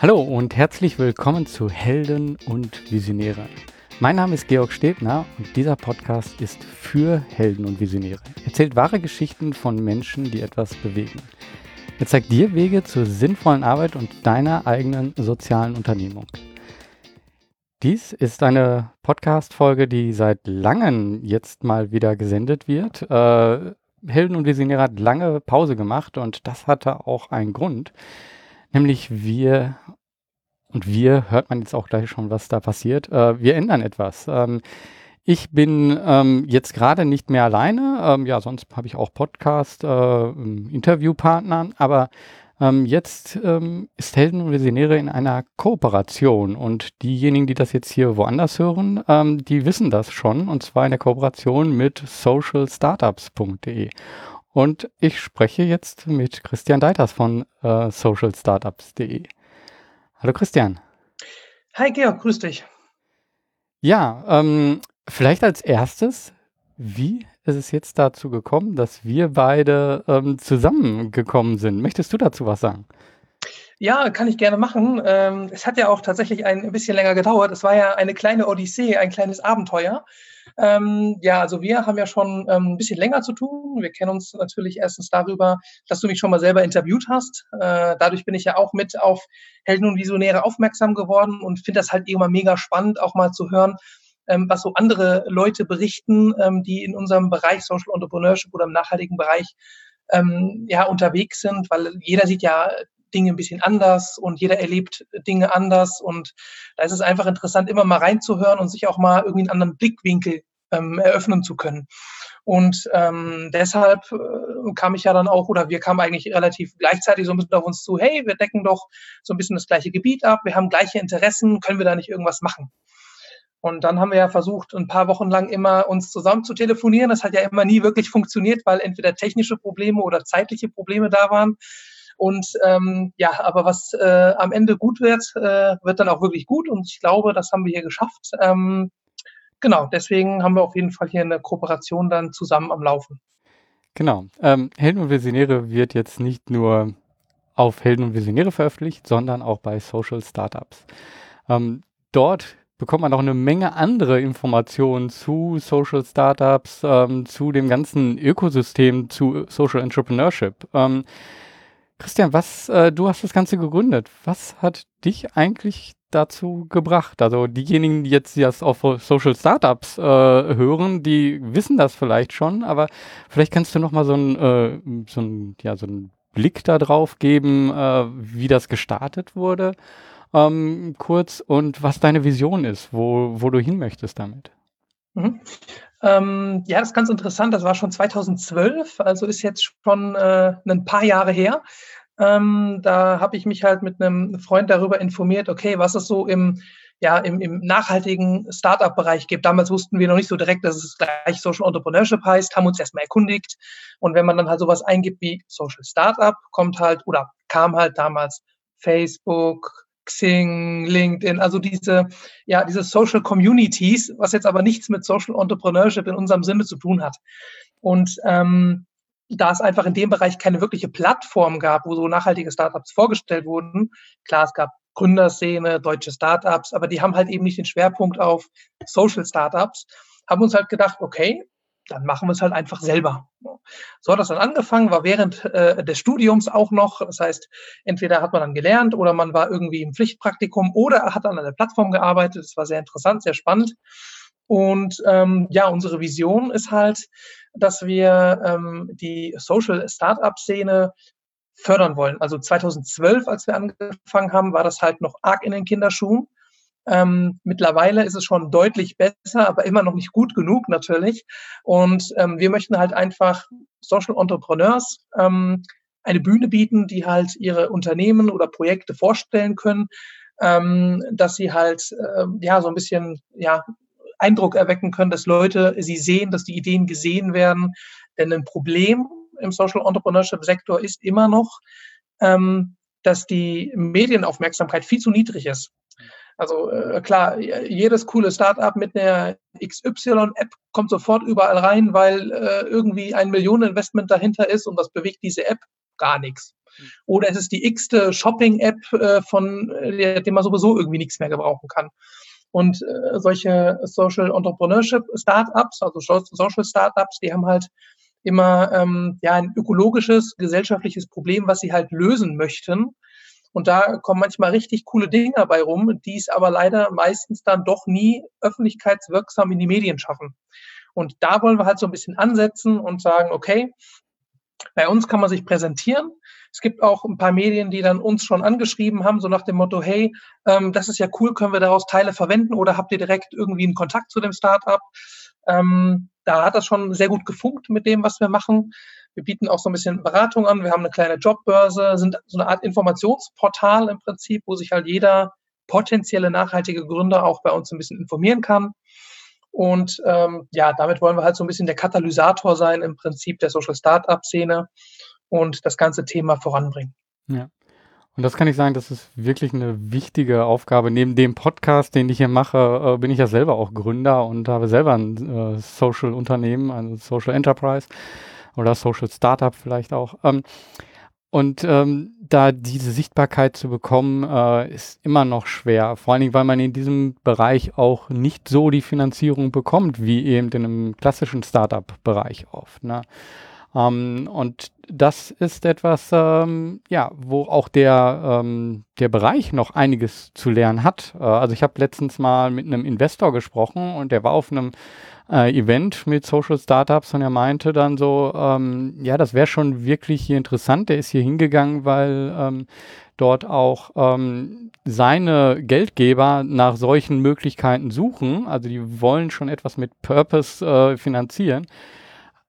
Hallo und herzlich willkommen zu Helden und Visionäre. Mein Name ist Georg Stebner und dieser Podcast ist für Helden und Visionäre. Er erzählt wahre Geschichten von Menschen, die etwas bewegen. Er zeigt dir Wege zur sinnvollen Arbeit und deiner eigenen sozialen Unternehmung. Dies ist eine Podcast-Folge, die seit langem jetzt mal wieder gesendet wird. Äh, Helden und Visionäre hat lange Pause gemacht und das hatte auch einen Grund. Nämlich wir, und wir hört man jetzt auch gleich schon, was da passiert, äh, wir ändern etwas. Ähm, ich bin ähm, jetzt gerade nicht mehr alleine. Ähm, ja, sonst habe ich auch Podcast, äh, Interviewpartnern, aber ähm, jetzt ähm, ist Helden und Visionäre in einer Kooperation und diejenigen, die das jetzt hier woanders hören, ähm, die wissen das schon und zwar in der Kooperation mit socialstartups.de. Und ich spreche jetzt mit Christian Deiters von äh, socialstartups.de. Hallo Christian. Hi Georg, grüß dich. Ja, ähm, vielleicht als erstes, wie ist es jetzt dazu gekommen, dass wir beide ähm, zusammengekommen sind? Möchtest du dazu was sagen? Ja, kann ich gerne machen. Ähm, es hat ja auch tatsächlich ein bisschen länger gedauert. Es war ja eine kleine Odyssee, ein kleines Abenteuer. Ähm, ja, also wir haben ja schon ähm, ein bisschen länger zu tun. Wir kennen uns natürlich erstens darüber, dass du mich schon mal selber interviewt hast. Äh, dadurch bin ich ja auch mit auf Helden und Visionäre aufmerksam geworden und finde das halt immer mega spannend, auch mal zu hören, ähm, was so andere Leute berichten, ähm, die in unserem Bereich Social Entrepreneurship oder im nachhaltigen Bereich ähm, ja unterwegs sind, weil jeder sieht ja Dinge ein bisschen anders und jeder erlebt Dinge anders und da ist es einfach interessant, immer mal reinzuhören und sich auch mal irgendwie einen anderen Blickwinkel ähm, eröffnen zu können. Und ähm, deshalb äh, kam ich ja dann auch, oder wir kamen eigentlich relativ gleichzeitig so ein bisschen auf uns zu, hey, wir decken doch so ein bisschen das gleiche Gebiet ab, wir haben gleiche Interessen, können wir da nicht irgendwas machen? Und dann haben wir ja versucht, ein paar Wochen lang immer uns zusammen zu telefonieren. Das hat ja immer nie wirklich funktioniert, weil entweder technische Probleme oder zeitliche Probleme da waren. Und ähm, ja, aber was äh, am Ende gut wird, äh, wird dann auch wirklich gut. Und ich glaube, das haben wir hier geschafft. Ähm, genau, deswegen haben wir auf jeden Fall hier eine Kooperation dann zusammen am Laufen. Genau. Ähm, Helden und Visionäre wird jetzt nicht nur auf Helden und Visionäre veröffentlicht, sondern auch bei Social Startups. Ähm, dort bekommt man auch eine Menge andere Informationen zu Social Startups, ähm, zu dem ganzen Ökosystem, zu Social Entrepreneurship. Ähm, Christian, was, äh, du hast das Ganze gegründet. Was hat dich eigentlich dazu gebracht? Also diejenigen, die jetzt das auf Social Startups äh, hören, die wissen das vielleicht schon, aber vielleicht kannst du noch mal so einen äh, so ja, so Blick darauf geben, äh, wie das gestartet wurde, ähm, kurz und was deine Vision ist, wo, wo du hin möchtest damit. Mhm. Ähm, ja, das ist ganz interessant. Das war schon 2012, also ist jetzt schon äh, ein paar Jahre her. Ähm, da habe ich mich halt mit einem Freund darüber informiert, okay, was es so im, ja, im, im nachhaltigen Startup-Bereich gibt. Damals wussten wir noch nicht so direkt, dass es gleich Social Entrepreneurship heißt, haben uns erstmal erkundigt. Und wenn man dann halt sowas eingibt wie Social Startup, kommt halt oder kam halt damals Facebook, Xing, LinkedIn, also diese, ja, diese Social Communities, was jetzt aber nichts mit Social Entrepreneurship in unserem Sinne zu tun hat. Und ähm, da es einfach in dem Bereich keine wirkliche Plattform gab, wo so nachhaltige Startups vorgestellt wurden, klar, es gab Gründerszene, deutsche Startups, aber die haben halt eben nicht den Schwerpunkt auf Social Startups, haben uns halt gedacht, okay, dann machen wir es halt einfach selber. So hat das dann angefangen, war während äh, des Studiums auch noch. Das heißt, entweder hat man dann gelernt oder man war irgendwie im Pflichtpraktikum oder hat an einer Plattform gearbeitet. Das war sehr interessant, sehr spannend. Und ähm, ja, unsere Vision ist halt, dass wir ähm, die Social Startup Szene fördern wollen. Also 2012, als wir angefangen haben, war das halt noch arg in den Kinderschuhen. Ähm, mittlerweile ist es schon deutlich besser, aber immer noch nicht gut genug natürlich. Und ähm, wir möchten halt einfach Social Entrepreneurs ähm, eine Bühne bieten, die halt ihre Unternehmen oder Projekte vorstellen können, ähm, dass sie halt äh, ja so ein bisschen ja Eindruck erwecken können, dass Leute sie sehen, dass die Ideen gesehen werden. Denn ein Problem im Social Entrepreneurship Sektor ist immer noch, ähm, dass die Medienaufmerksamkeit viel zu niedrig ist. Also äh, klar, jedes coole Startup mit einer XY-App kommt sofort überall rein, weil äh, irgendwie ein Millioneninvestment dahinter ist und was bewegt diese App? Gar nichts. Oder es ist die x-te Shopping-App, äh, von der, dem man sowieso irgendwie nichts mehr gebrauchen kann. Und äh, solche Social Entrepreneurship Startups, also Social Startups, die haben halt immer ähm, ja ein ökologisches, gesellschaftliches Problem, was sie halt lösen möchten. Und da kommen manchmal richtig coole Dinge dabei rum, die es aber leider meistens dann doch nie öffentlichkeitswirksam in die Medien schaffen. Und da wollen wir halt so ein bisschen ansetzen und sagen, okay, bei uns kann man sich präsentieren. Es gibt auch ein paar Medien, die dann uns schon angeschrieben haben, so nach dem Motto, hey, ähm, das ist ja cool, können wir daraus Teile verwenden oder habt ihr direkt irgendwie einen Kontakt zu dem Startup? Ähm, da hat das schon sehr gut gefunkt mit dem, was wir machen. Wir bieten auch so ein bisschen Beratung an. Wir haben eine kleine Jobbörse, sind so eine Art Informationsportal im Prinzip, wo sich halt jeder potenzielle nachhaltige Gründer auch bei uns ein bisschen informieren kann. Und ähm, ja, damit wollen wir halt so ein bisschen der Katalysator sein im Prinzip der Social Startup-Szene und das ganze Thema voranbringen. Ja. Und das kann ich sagen, das ist wirklich eine wichtige Aufgabe. Neben dem Podcast, den ich hier mache, äh, bin ich ja selber auch Gründer und habe selber ein äh, Social-Unternehmen, ein Social Enterprise oder Social Startup vielleicht auch. Ähm, und ähm, da diese Sichtbarkeit zu bekommen, äh, ist immer noch schwer. Vor allen Dingen, weil man in diesem Bereich auch nicht so die Finanzierung bekommt, wie eben in einem klassischen Startup-Bereich oft. Ne? Ähm, und das ist etwas, ähm, ja, wo auch der, ähm, der Bereich noch einiges zu lernen hat. Äh, also ich habe letztens mal mit einem Investor gesprochen und der war auf einem äh, Event mit Social Startups und er meinte dann so, ähm, ja, das wäre schon wirklich hier interessant. Der ist hier hingegangen, weil ähm, dort auch ähm, seine Geldgeber nach solchen Möglichkeiten suchen. Also die wollen schon etwas mit Purpose äh, finanzieren.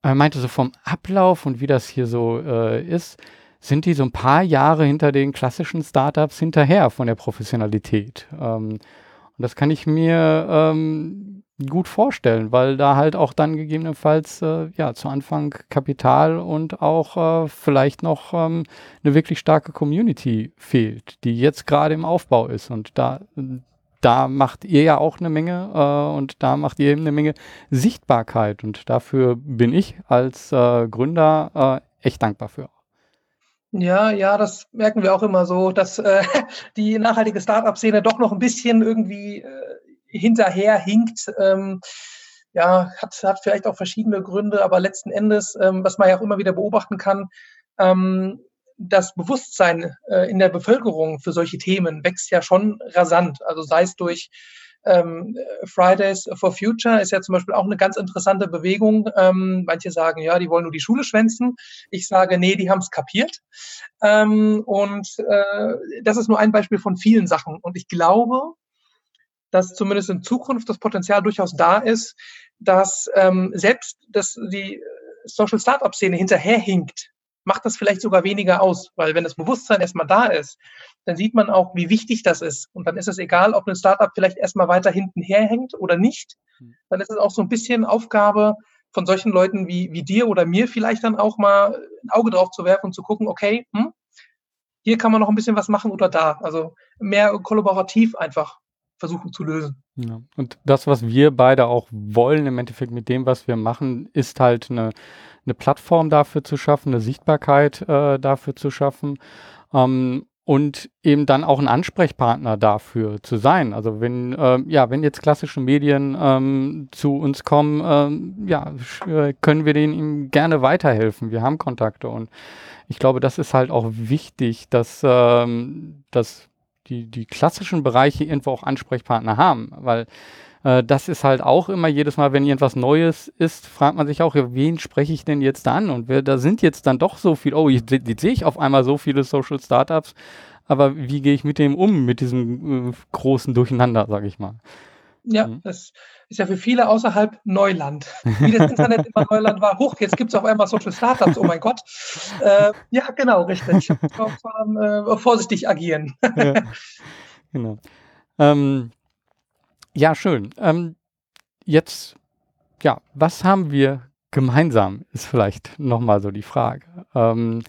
Er meinte so vom Ablauf und wie das hier so äh, ist, sind die so ein paar Jahre hinter den klassischen Startups hinterher von der Professionalität. Ähm, und das kann ich mir ähm, gut vorstellen, weil da halt auch dann gegebenenfalls äh, ja zu Anfang Kapital und auch äh, vielleicht noch ähm, eine wirklich starke Community fehlt, die jetzt gerade im Aufbau ist. Und da da macht ihr ja auch eine Menge äh, und da macht ihr eben eine Menge Sichtbarkeit und dafür bin ich als äh, Gründer äh, echt dankbar für. Ja, ja, das merken wir auch immer so, dass äh, die nachhaltige Startup-Szene doch noch ein bisschen irgendwie äh, hinterher hinkt. Ähm, ja, hat, hat vielleicht auch verschiedene Gründe, aber letzten Endes, ähm, was man ja auch immer wieder beobachten kann, ähm, das Bewusstsein äh, in der Bevölkerung für solche Themen wächst ja schon rasant. Also sei es durch ähm, Fridays for Future ist ja zum Beispiel auch eine ganz interessante Bewegung. Ähm, manche sagen, ja, die wollen nur die Schule schwänzen. Ich sage, nee, die haben es kapiert. Ähm, und äh, das ist nur ein Beispiel von vielen Sachen. Und ich glaube, dass zumindest in Zukunft das Potenzial durchaus da ist, dass ähm, selbst dass die Social Startup Szene hinterherhinkt macht das vielleicht sogar weniger aus, weil wenn das Bewusstsein erstmal da ist, dann sieht man auch, wie wichtig das ist. Und dann ist es egal, ob ein Startup vielleicht erstmal weiter hinten herhängt oder nicht. Hm. Dann ist es auch so ein bisschen Aufgabe von solchen Leuten wie, wie dir oder mir vielleicht dann auch mal ein Auge drauf zu werfen und zu gucken, okay, hm, hier kann man noch ein bisschen was machen oder da. Also mehr kollaborativ einfach versuchen zu lösen. Ja. Und das, was wir beide auch wollen im Endeffekt mit dem, was wir machen, ist halt eine eine Plattform dafür zu schaffen, eine Sichtbarkeit äh, dafür zu schaffen ähm, und eben dann auch ein Ansprechpartner dafür zu sein. Also wenn äh, ja, wenn jetzt klassische Medien ähm, zu uns kommen, ähm, ja, äh, können wir denen ihm gerne weiterhelfen. Wir haben Kontakte und ich glaube, das ist halt auch wichtig, dass, ähm, dass die, die klassischen Bereiche irgendwo auch Ansprechpartner haben, weil äh, das ist halt auch immer jedes Mal, wenn irgendwas Neues ist, fragt man sich auch, ja, wen spreche ich denn jetzt an? Und wer, da sind jetzt dann doch so viel, oh, jetzt, jetzt sehe ich auf einmal so viele Social Startups, aber wie gehe ich mit dem um, mit diesem äh, großen Durcheinander, sage ich mal. Ja, mhm. das ist ja für viele außerhalb Neuland. Wie das Internet immer Neuland war. Hoch, jetzt gibt es auf einmal Social Startups, oh mein Gott. Äh, ja, genau, richtig. äh, vorsichtig agieren. ja, genau. Ähm, ja, schön. Ähm, jetzt, ja, was haben wir gemeinsam, ist vielleicht nochmal so die Frage. Ähm,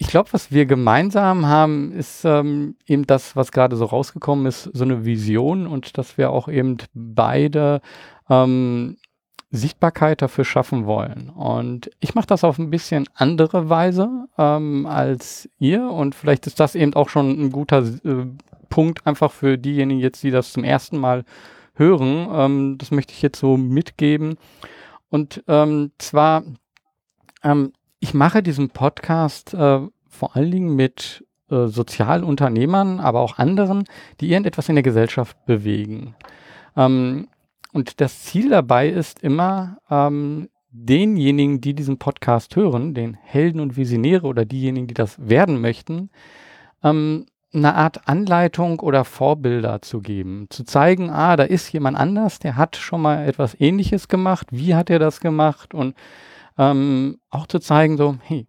ich glaube, was wir gemeinsam haben, ist ähm, eben das, was gerade so rausgekommen ist, so eine Vision und dass wir auch eben beide ähm, Sichtbarkeit dafür schaffen wollen. Und ich mache das auf ein bisschen andere Weise ähm, als ihr. Und vielleicht ist das eben auch schon ein guter äh, Punkt einfach für diejenigen jetzt, die das zum ersten Mal hören. Ähm, das möchte ich jetzt so mitgeben. Und ähm, zwar, ähm, ich mache diesen Podcast äh, vor allen Dingen mit äh, Sozialunternehmern, aber auch anderen, die irgendetwas in der Gesellschaft bewegen. Ähm, und das Ziel dabei ist immer, ähm, denjenigen, die diesen Podcast hören, den Helden und Visionäre oder diejenigen, die das werden möchten, ähm, eine Art Anleitung oder Vorbilder zu geben. Zu zeigen, ah, da ist jemand anders, der hat schon mal etwas Ähnliches gemacht. Wie hat er das gemacht? Und ähm, auch zu zeigen, so, hey,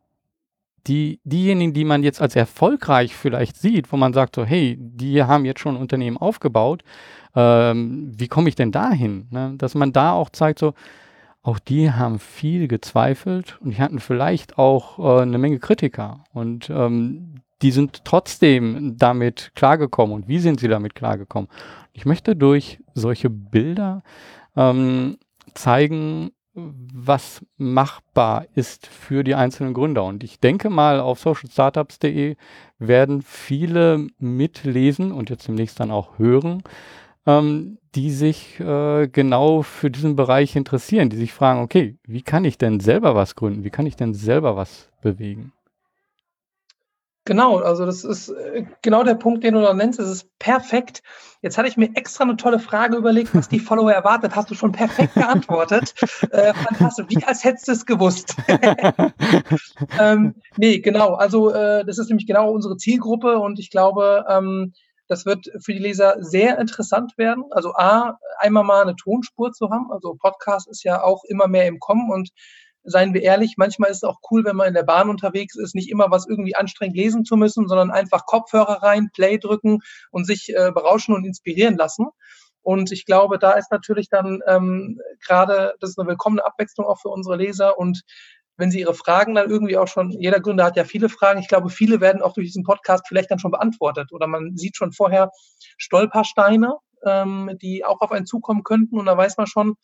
die, diejenigen, die man jetzt als erfolgreich vielleicht sieht, wo man sagt so, hey, die haben jetzt schon ein Unternehmen aufgebaut, ähm, wie komme ich denn dahin? Ne? Dass man da auch zeigt so, auch die haben viel gezweifelt und die hatten vielleicht auch äh, eine Menge Kritiker und ähm, die sind trotzdem damit klargekommen und wie sind sie damit klargekommen? Ich möchte durch solche Bilder ähm, zeigen, was machbar ist für die einzelnen Gründer. Und ich denke mal, auf socialstartups.de werden viele mitlesen und jetzt demnächst dann auch hören, ähm, die sich äh, genau für diesen Bereich interessieren, die sich fragen, okay, wie kann ich denn selber was gründen? Wie kann ich denn selber was bewegen? Genau, also das ist äh, genau der Punkt, den du da nennst. Es ist perfekt. Jetzt hatte ich mir extra eine tolle Frage überlegt, was die Follower erwartet. Hast du schon perfekt geantwortet. äh, fantastisch, wie als hättest du es gewusst. ähm, nee, genau. Also äh, das ist nämlich genau unsere Zielgruppe und ich glaube, ähm, das wird für die Leser sehr interessant werden. Also A, einmal mal eine Tonspur zu haben. Also Podcast ist ja auch immer mehr im Kommen und seien wir ehrlich, manchmal ist es auch cool, wenn man in der Bahn unterwegs ist, nicht immer was irgendwie anstrengend lesen zu müssen, sondern einfach Kopfhörer rein, Play drücken und sich äh, berauschen und inspirieren lassen. Und ich glaube, da ist natürlich dann ähm, gerade, das ist eine willkommene Abwechslung auch für unsere Leser. Und wenn Sie Ihre Fragen dann irgendwie auch schon, jeder Gründer hat ja viele Fragen, ich glaube, viele werden auch durch diesen Podcast vielleicht dann schon beantwortet. Oder man sieht schon vorher Stolpersteine, ähm, die auch auf einen zukommen könnten. Und da weiß man schon,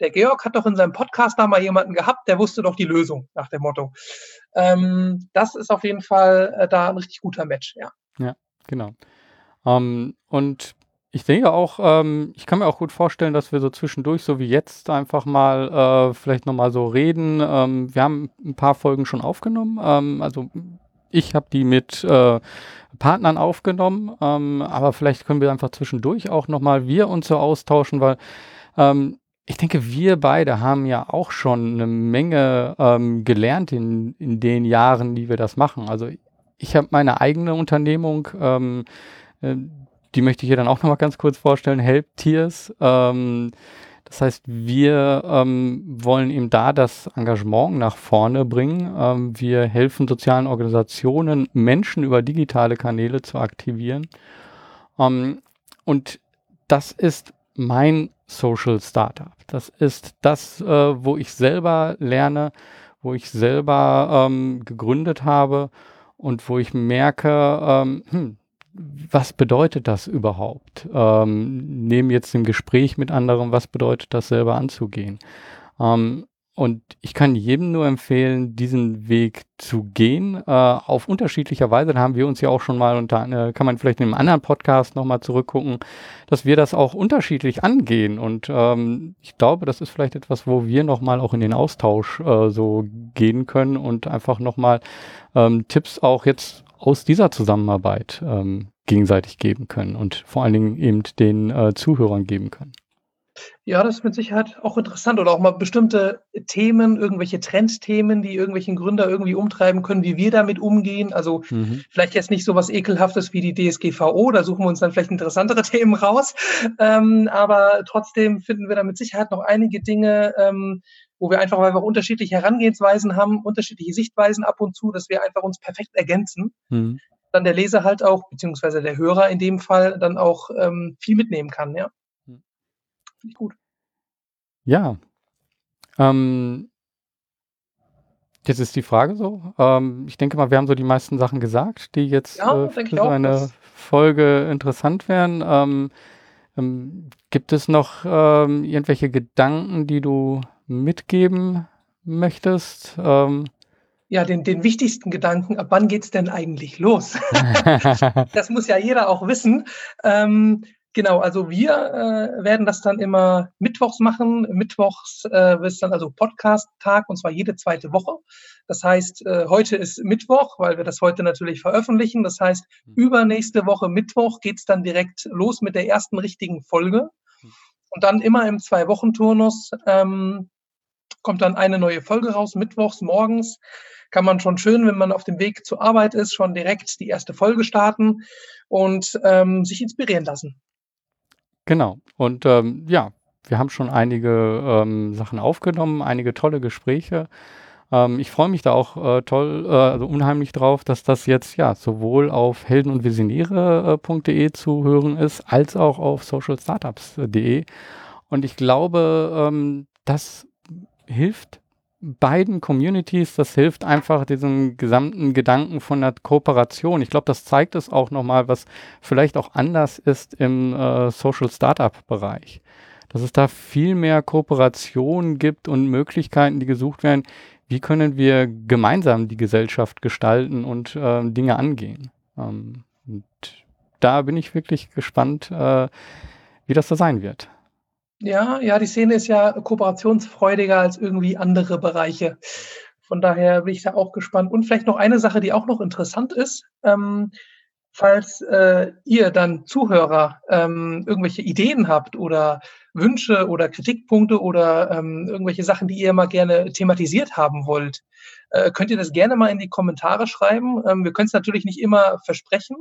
der Georg hat doch in seinem Podcast da mal jemanden gehabt, der wusste doch die Lösung nach dem Motto. Ähm, das ist auf jeden Fall äh, da ein richtig guter Match, ja. Ja, genau. Ähm, und ich denke auch, ähm, ich kann mir auch gut vorstellen, dass wir so zwischendurch, so wie jetzt, einfach mal äh, vielleicht nochmal so reden. Ähm, wir haben ein paar Folgen schon aufgenommen. Ähm, also ich habe die mit äh, Partnern aufgenommen, ähm, aber vielleicht können wir einfach zwischendurch auch nochmal wir uns so austauschen, weil ähm, ich denke, wir beide haben ja auch schon eine Menge ähm, gelernt in, in den Jahren, die wir das machen. Also ich habe meine eigene Unternehmung, ähm, äh, die möchte ich hier dann auch nochmal ganz kurz vorstellen, Help Tears. Ähm, das heißt, wir ähm, wollen eben da das Engagement nach vorne bringen. Ähm, wir helfen sozialen Organisationen, Menschen über digitale Kanäle zu aktivieren. Ähm, und das ist mein Social Startup. Das ist das, äh, wo ich selber lerne, wo ich selber ähm, gegründet habe und wo ich merke, ähm, hm, was bedeutet das überhaupt? Ähm, neben jetzt dem Gespräch mit anderen, was bedeutet das selber anzugehen? Ähm, und ich kann jedem nur empfehlen, diesen Weg zu gehen, äh, auf unterschiedlicher Weise. Da haben wir uns ja auch schon mal, da äh, kann man vielleicht in einem anderen Podcast nochmal zurückgucken, dass wir das auch unterschiedlich angehen. Und ähm, ich glaube, das ist vielleicht etwas, wo wir nochmal auch in den Austausch äh, so gehen können und einfach nochmal ähm, Tipps auch jetzt aus dieser Zusammenarbeit ähm, gegenseitig geben können und vor allen Dingen eben den äh, Zuhörern geben können. Ja, das ist mit Sicherheit auch interessant oder auch mal bestimmte Themen, irgendwelche Trendthemen, die irgendwelchen Gründer irgendwie umtreiben können, wie wir damit umgehen. Also mhm. vielleicht jetzt nicht so was Ekelhaftes wie die DSGVO, da suchen wir uns dann vielleicht interessantere Themen raus. Ähm, aber trotzdem finden wir da mit Sicherheit noch einige Dinge, ähm, wo wir einfach, weil wir unterschiedliche Herangehensweisen haben, unterschiedliche Sichtweisen ab und zu, dass wir einfach uns perfekt ergänzen. Mhm. Dann der Leser halt auch, beziehungsweise der Hörer in dem Fall, dann auch ähm, viel mitnehmen kann, ja. Finde ich gut. Ja. Ähm, jetzt ist die Frage so. Ähm, ich denke mal, wir haben so die meisten Sachen gesagt, die jetzt ja, äh, für so eine Folge interessant wären. Ähm, Ähm, gibt es noch ähm, irgendwelche Gedanken, die du mitgeben möchtest? Ähm, ja, den, den wichtigsten Gedanken, ab wann geht's denn eigentlich los? das muss ja jeder auch wissen. Ähm, genau, also wir äh, werden das dann immer mittwochs machen. Mittwochs äh, ist dann also Podcast-Tag und zwar jede zweite Woche. Das heißt, äh, heute ist Mittwoch, weil wir das heute natürlich veröffentlichen. Das heißt, mhm. übernächste Woche Mittwoch geht's dann direkt los mit der ersten richtigen Folge. Mhm. Und dann immer im Zwei-Wochen-Turnus ähm, kommt dann eine neue Folge raus, mittwochs morgens kann man schon schön, wenn man auf dem Weg zur Arbeit ist, schon direkt die erste Folge starten und ähm, sich inspirieren lassen. Genau. Und ähm, ja, wir haben schon einige ähm, Sachen aufgenommen, einige tolle Gespräche. Ähm, ich freue mich da auch äh, toll, äh, also unheimlich drauf, dass das jetzt ja sowohl auf helden- und visionäre.de äh, zu hören ist, als auch auf socialstartups.de. Und ich glaube, ähm, das hilft beiden Communities, das hilft einfach diesem gesamten Gedanken von der Kooperation. Ich glaube, das zeigt es auch nochmal, was vielleicht auch anders ist im äh, Social Startup Bereich. Dass es da viel mehr Kooperation gibt und Möglichkeiten, die gesucht werden. Wie können wir gemeinsam die Gesellschaft gestalten und äh, Dinge angehen? Ähm, und da bin ich wirklich gespannt, äh, wie das so sein wird. Ja, ja, die Szene ist ja kooperationsfreudiger als irgendwie andere Bereiche. Von daher bin ich da auch gespannt. Und vielleicht noch eine Sache, die auch noch interessant ist. Ähm, falls äh, ihr dann Zuhörer ähm, irgendwelche Ideen habt oder Wünsche oder Kritikpunkte oder ähm, irgendwelche Sachen, die ihr mal gerne thematisiert haben wollt, äh, könnt ihr das gerne mal in die Kommentare schreiben. Ähm, wir können es natürlich nicht immer versprechen,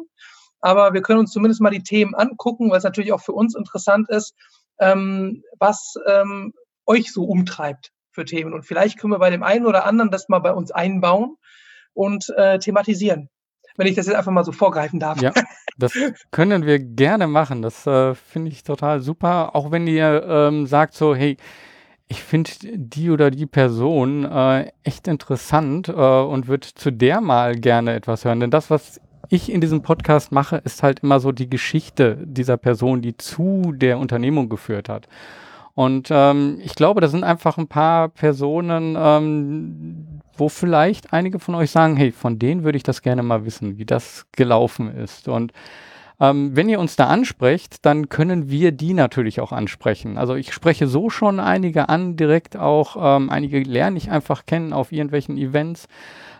aber wir können uns zumindest mal die Themen angucken, weil es natürlich auch für uns interessant ist, ähm, was ähm, euch so umtreibt für Themen. Und vielleicht können wir bei dem einen oder anderen das mal bei uns einbauen und äh, thematisieren. Wenn ich das jetzt einfach mal so vorgreifen darf. Ja, das können wir gerne machen. Das äh, finde ich total super. Auch wenn ihr ähm, sagt so, hey, ich finde die oder die Person äh, echt interessant äh, und würde zu der mal gerne etwas hören. Denn das, was ich in diesem Podcast mache, ist halt immer so die Geschichte dieser Person, die zu der Unternehmung geführt hat. Und ähm, ich glaube, da sind einfach ein paar Personen, ähm, wo vielleicht einige von euch sagen, hey, von denen würde ich das gerne mal wissen, wie das gelaufen ist. Und ähm, wenn ihr uns da ansprecht, dann können wir die natürlich auch ansprechen. Also ich spreche so schon einige an, direkt auch. Ähm, einige lerne ich einfach kennen auf irgendwelchen Events.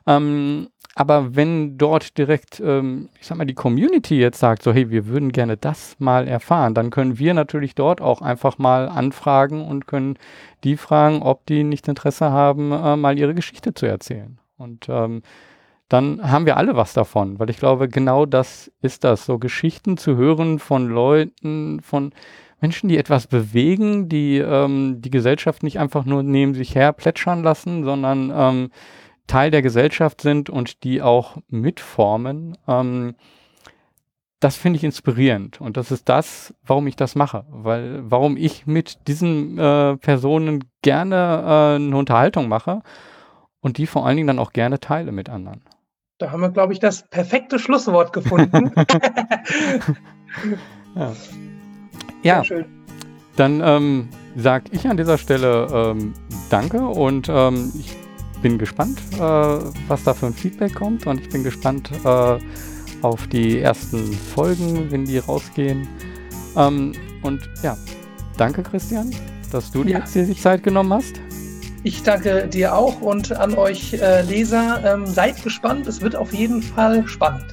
Ähm, aber wenn dort direkt, ähm, ich sag mal, die Community jetzt sagt, so, hey, wir würden gerne das mal erfahren, dann können wir natürlich dort auch einfach mal anfragen und können die fragen, ob die nicht Interesse haben, äh, mal ihre Geschichte zu erzählen. Und ähm, dann haben wir alle was davon, weil ich glaube, genau das ist das, so Geschichten zu hören von Leuten, von Menschen, die etwas bewegen, die ähm, die Gesellschaft nicht einfach nur neben sich her plätschern lassen, sondern ähm, Teil der Gesellschaft sind und die auch mitformen, ähm, das finde ich inspirierend. Und das ist das, warum ich das mache. Weil, warum ich mit diesen äh, Personen gerne äh, eine Unterhaltung mache und die vor allen Dingen dann auch gerne teile mit anderen. Da haben wir, glaube ich, das perfekte Schlusswort gefunden. ja. ja. Schön. Dann ähm, sage ich an dieser Stelle ähm, Danke und ähm, ich bin gespannt, äh, was da für ein Feedback kommt und ich bin gespannt äh, auf die ersten Folgen, wenn die rausgehen. Ähm, und ja, danke Christian, dass du ja. jetzt dir die Zeit genommen hast. Ich danke dir auch und an euch äh, Leser. Ähm, seid gespannt, es wird auf jeden Fall spannend.